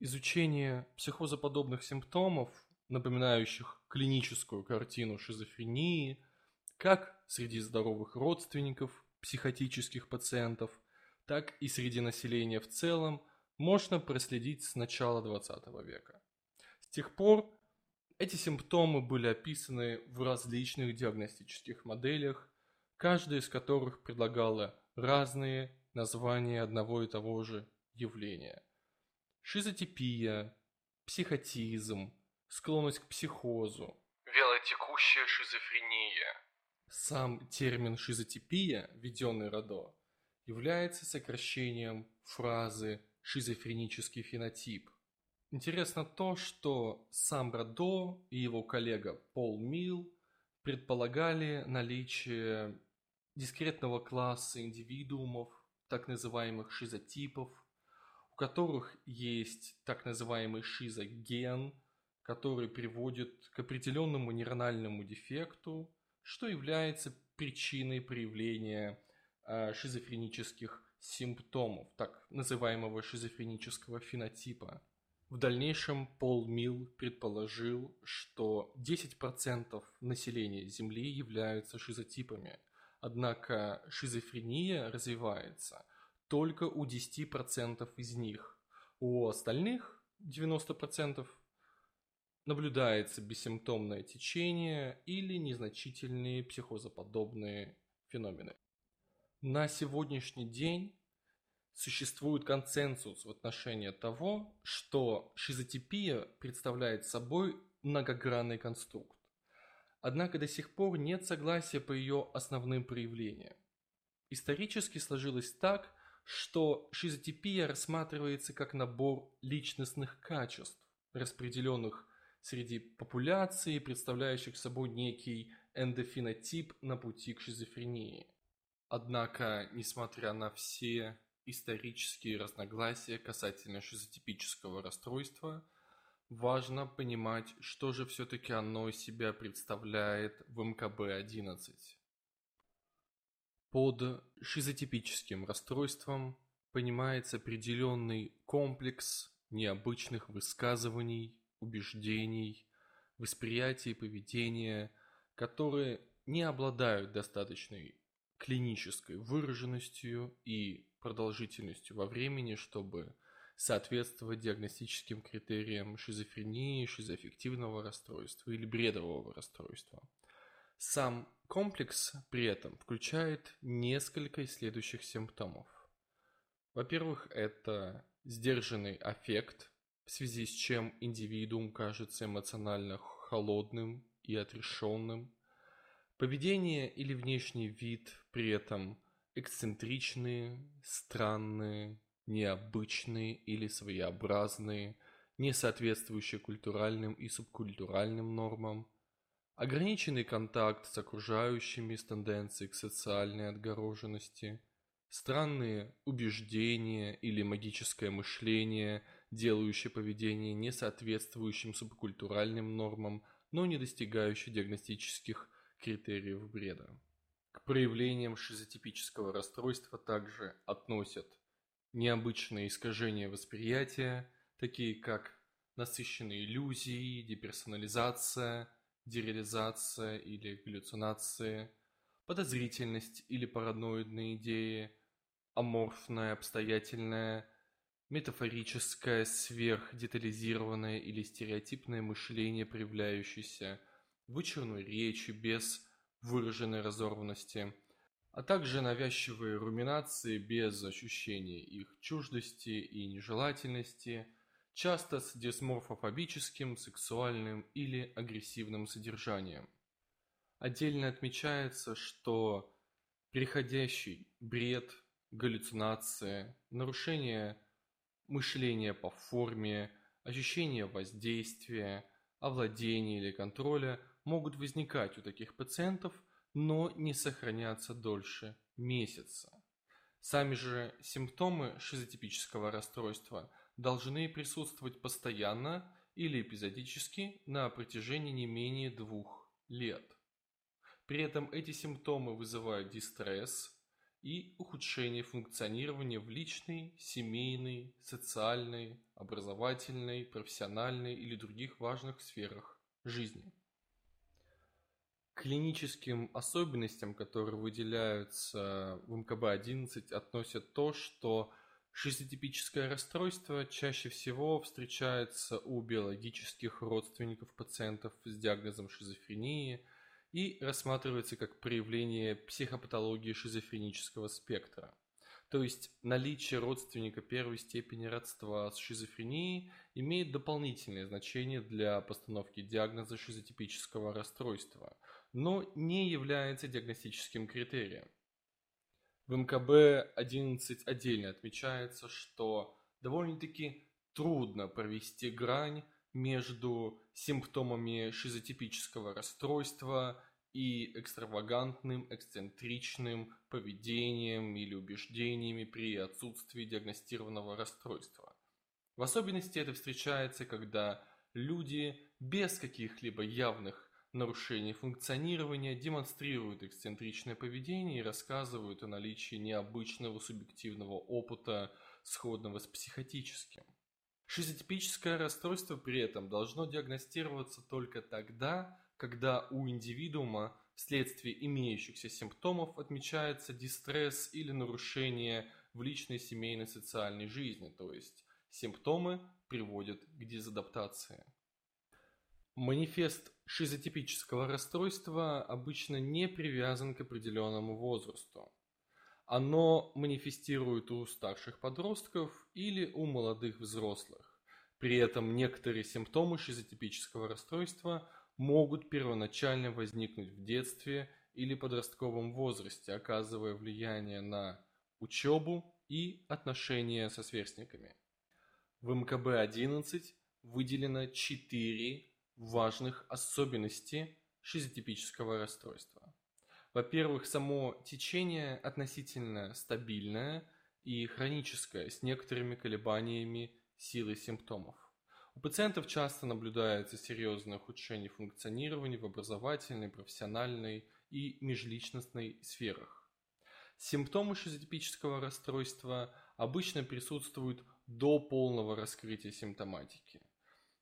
Изучение психозоподобных симптомов, напоминающих клиническую картину шизофрении, как среди здоровых родственников психотических пациентов, так и среди населения в целом, можно проследить с начала XX века. С тех пор эти симптомы были описаны в различных диагностических моделях, каждая из которых предлагала разные названия одного и того же явления. Шизотипия, психотизм, склонность к психозу, вялотекущая шизофрения. Сам термин «шизотипия», введенный Радо, является сокращением фразы «шизофренический фенотип». Интересно то, что сам Радо и его коллега Пол Милл предполагали наличие дискретного класса индивидуумов, так называемых шизотипов, которых есть так называемый шизоген, который приводит к определенному нейрональному дефекту, что является причиной проявления э, шизофренических симптомов, так называемого шизофренического фенотипа. В дальнейшем Пол Милл предположил, что 10% населения Земли являются шизотипами, однако шизофрения развивается только у 10% из них. У остальных 90% наблюдается бессимптомное течение или незначительные психозоподобные феномены. На сегодняшний день существует консенсус в отношении того, что шизотипия представляет собой многогранный конструкт. Однако до сих пор нет согласия по ее основным проявлениям. Исторически сложилось так, что шизотипия рассматривается как набор личностных качеств, распределенных среди популяции, представляющих собой некий эндофенотип на пути к шизофрении. Однако, несмотря на все исторические разногласия касательно шизотипического расстройства, важно понимать, что же все-таки оно из себя представляет в МКБ-11. Под шизотипическим расстройством понимается определенный комплекс необычных высказываний, убеждений, восприятия и поведения, которые не обладают достаточной клинической выраженностью и продолжительностью во времени, чтобы соответствовать диагностическим критериям шизофрении, шизоаффективного расстройства или бредового расстройства. Сам комплекс при этом включает несколько следующих симптомов. Во-первых, это сдержанный аффект, в связи с чем индивидуум кажется эмоционально холодным и отрешенным. Поведение или внешний вид при этом эксцентричные, странные, необычные или своеобразные, не соответствующие культуральным и субкультуральным нормам, ограниченный контакт с окружающими с тенденцией к социальной отгороженности, странные убеждения или магическое мышление – делающее поведение несоответствующим субкультуральным нормам, но не достигающее диагностических критериев бреда. К проявлениям шизотипического расстройства также относят необычные искажения восприятия, такие как насыщенные иллюзии, деперсонализация, дереализация или галлюцинации, подозрительность или параноидные идеи, аморфное, обстоятельное метафорическое, сверхдетализированное или стереотипное мышление, проявляющееся вычурной речи без выраженной разорванности, а также навязчивые руминации без ощущения их чуждости и нежелательности, часто с дисморфофобическим, сексуальным или агрессивным содержанием. Отдельно отмечается, что переходящий бред, галлюцинация, нарушение мышление по форме, ощущение воздействия, овладения или контроля могут возникать у таких пациентов, но не сохраняться дольше месяца. Сами же симптомы шизотипического расстройства должны присутствовать постоянно или эпизодически на протяжении не менее двух лет. При этом эти симптомы вызывают дистресс и ухудшение функционирования в личной, семейной, социальной, образовательной, профессиональной или других важных сферах жизни. Клиническим особенностям, которые выделяются в МКБ-11, относят то, что шизотипическое расстройство чаще всего встречается у биологических родственников пациентов с диагнозом шизофрении – и рассматривается как проявление психопатологии шизофренического спектра. То есть наличие родственника первой степени родства с шизофренией имеет дополнительное значение для постановки диагноза шизотипического расстройства, но не является диагностическим критерием. В МКБ-11 отдельно отмечается, что довольно-таки трудно провести грань между симптомами шизотипического расстройства и экстравагантным, эксцентричным поведением или убеждениями при отсутствии диагностированного расстройства. В особенности это встречается, когда люди без каких-либо явных нарушений функционирования демонстрируют эксцентричное поведение и рассказывают о наличии необычного субъективного опыта, сходного с психотическим. Шизотипическое расстройство при этом должно диагностироваться только тогда, когда у индивидуума вследствие имеющихся симптомов отмечается дистресс или нарушение в личной семейной социальной жизни, то есть симптомы приводят к дезадаптации. Манифест шизотипического расстройства обычно не привязан к определенному возрасту. Оно манифестирует у старших подростков или у молодых взрослых. При этом некоторые симптомы шизотипического расстройства могут первоначально возникнуть в детстве или подростковом возрасте, оказывая влияние на учебу и отношения со сверстниками. В МКБ-11 выделено четыре важных особенности шизотипического расстройства. Во-первых, само течение относительно стабильное и хроническое, с некоторыми колебаниями силы симптомов. У пациентов часто наблюдается серьезное ухудшение функционирования в образовательной, профессиональной и межличностной сферах. Симптомы шизотипического расстройства обычно присутствуют до полного раскрытия симптоматики.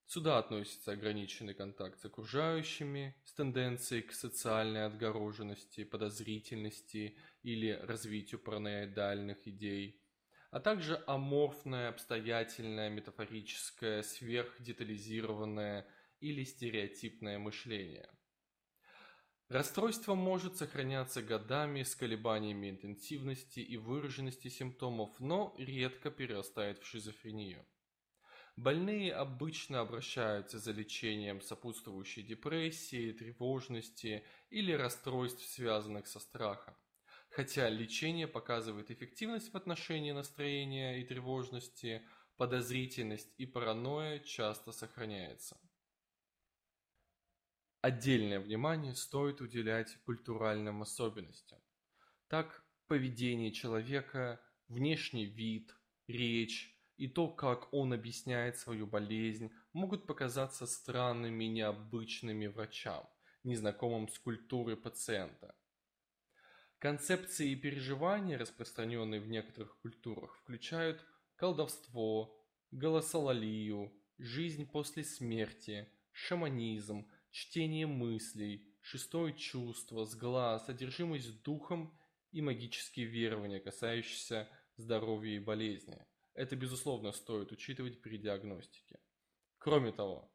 Сюда относится ограниченный контакт с окружающими, с тенденцией к социальной отгороженности, подозрительности или развитию параноидальных идей, а также аморфное, обстоятельное, метафорическое, сверхдетализированное или стереотипное мышление. Расстройство может сохраняться годами с колебаниями интенсивности и выраженности симптомов, но редко перерастает в шизофрению. Больные обычно обращаются за лечением сопутствующей депрессии, тревожности или расстройств, связанных со страхом. Хотя лечение показывает эффективность в отношении настроения и тревожности, подозрительность и паранойя часто сохраняется. Отдельное внимание стоит уделять культуральным особенностям. Так, поведение человека, внешний вид, речь, и то, как он объясняет свою болезнь, могут показаться странными и необычными врачам, незнакомым с культурой пациента. Концепции и переживания, распространенные в некоторых культурах, включают колдовство, голосололию, жизнь после смерти, шаманизм, чтение мыслей, шестое чувство, сглаз, одержимость духом и магические верования, касающиеся здоровья и болезни. Это, безусловно, стоит учитывать при диагностике. Кроме того,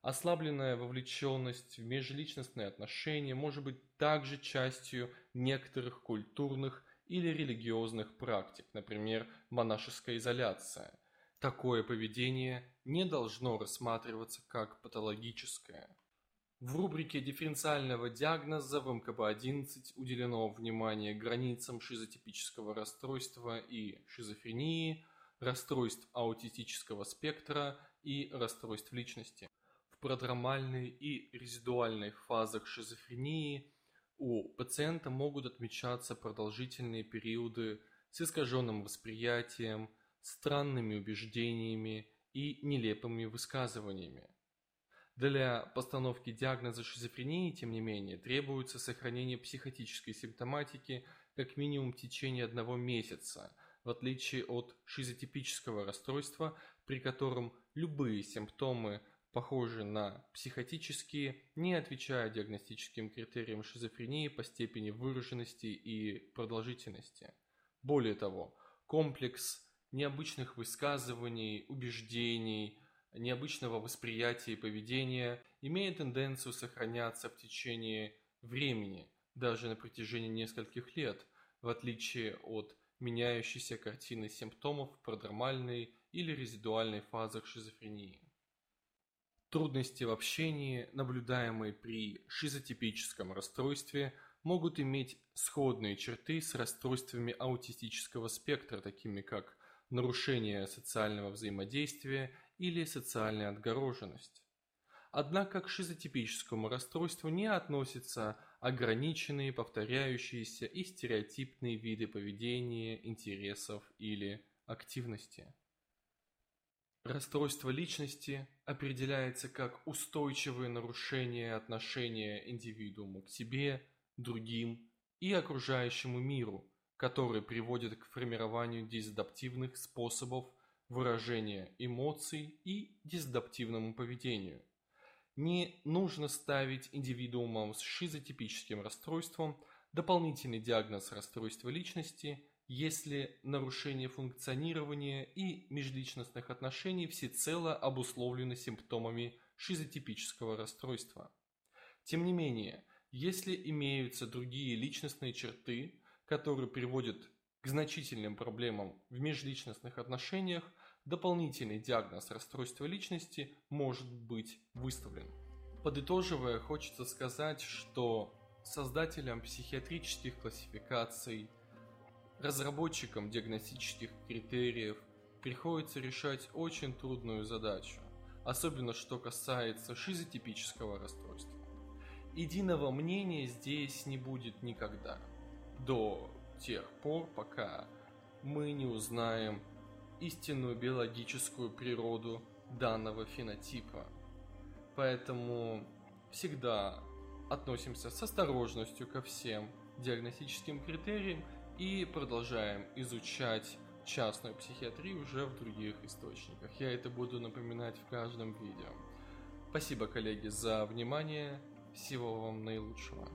ослабленная вовлеченность в межличностные отношения может быть также частью некоторых культурных или религиозных практик, например, монашеская изоляция. Такое поведение не должно рассматриваться как патологическое. В рубрике дифференциального диагноза в МКБ-11 уделено внимание границам шизотипического расстройства и шизофрении, расстройств аутистического спектра и расстройств личности. В продромальной и резидуальной фазах шизофрении у пациента могут отмечаться продолжительные периоды с искаженным восприятием, странными убеждениями и нелепыми высказываниями. Для постановки диагноза шизофрении, тем не менее, требуется сохранение психотической симптоматики как минимум в течение одного месяца, в отличие от шизотипического расстройства, при котором любые симптомы похожи на психотические, не отвечая диагностическим критериям шизофрении по степени выраженности и продолжительности. Более того, комплекс необычных высказываний, убеждений, необычного восприятия и поведения имеет тенденцию сохраняться в течение времени, даже на протяжении нескольких лет, в отличие от меняющейся картины симптомов продромальной или резидуальной фазах шизофрении. Трудности в общении, наблюдаемые при шизотипическом расстройстве, могут иметь сходные черты с расстройствами аутистического спектра, такими как нарушение социального взаимодействия или социальная отгороженность. Однако к шизотипическому расстройству не относятся ограниченные, повторяющиеся и стереотипные виды поведения, интересов или активности. Расстройство личности определяется как устойчивое нарушение отношения индивидуума к себе, другим и окружающему миру, которые приводят к формированию дезадаптивных способов выражения эмоций и дезадаптивному поведению. Не нужно ставить индивидуумам с шизотипическим расстройством дополнительный диагноз расстройства личности, если нарушение функционирования и межличностных отношений всецело обусловлено симптомами шизотипического расстройства. Тем не менее, если имеются другие личностные черты, которые приводят к значительным проблемам в межличностных отношениях, дополнительный диагноз расстройства личности может быть выставлен. Подытоживая, хочется сказать, что создателям психиатрических классификаций, разработчикам диагностических критериев приходится решать очень трудную задачу, особенно что касается шизотипического расстройства. Единого мнения здесь не будет никогда – до тех пор, пока мы не узнаем истинную биологическую природу данного фенотипа. Поэтому всегда относимся с осторожностью ко всем диагностическим критериям и продолжаем изучать частную психиатрию уже в других источниках. Я это буду напоминать в каждом видео. Спасибо, коллеги, за внимание. Всего вам наилучшего.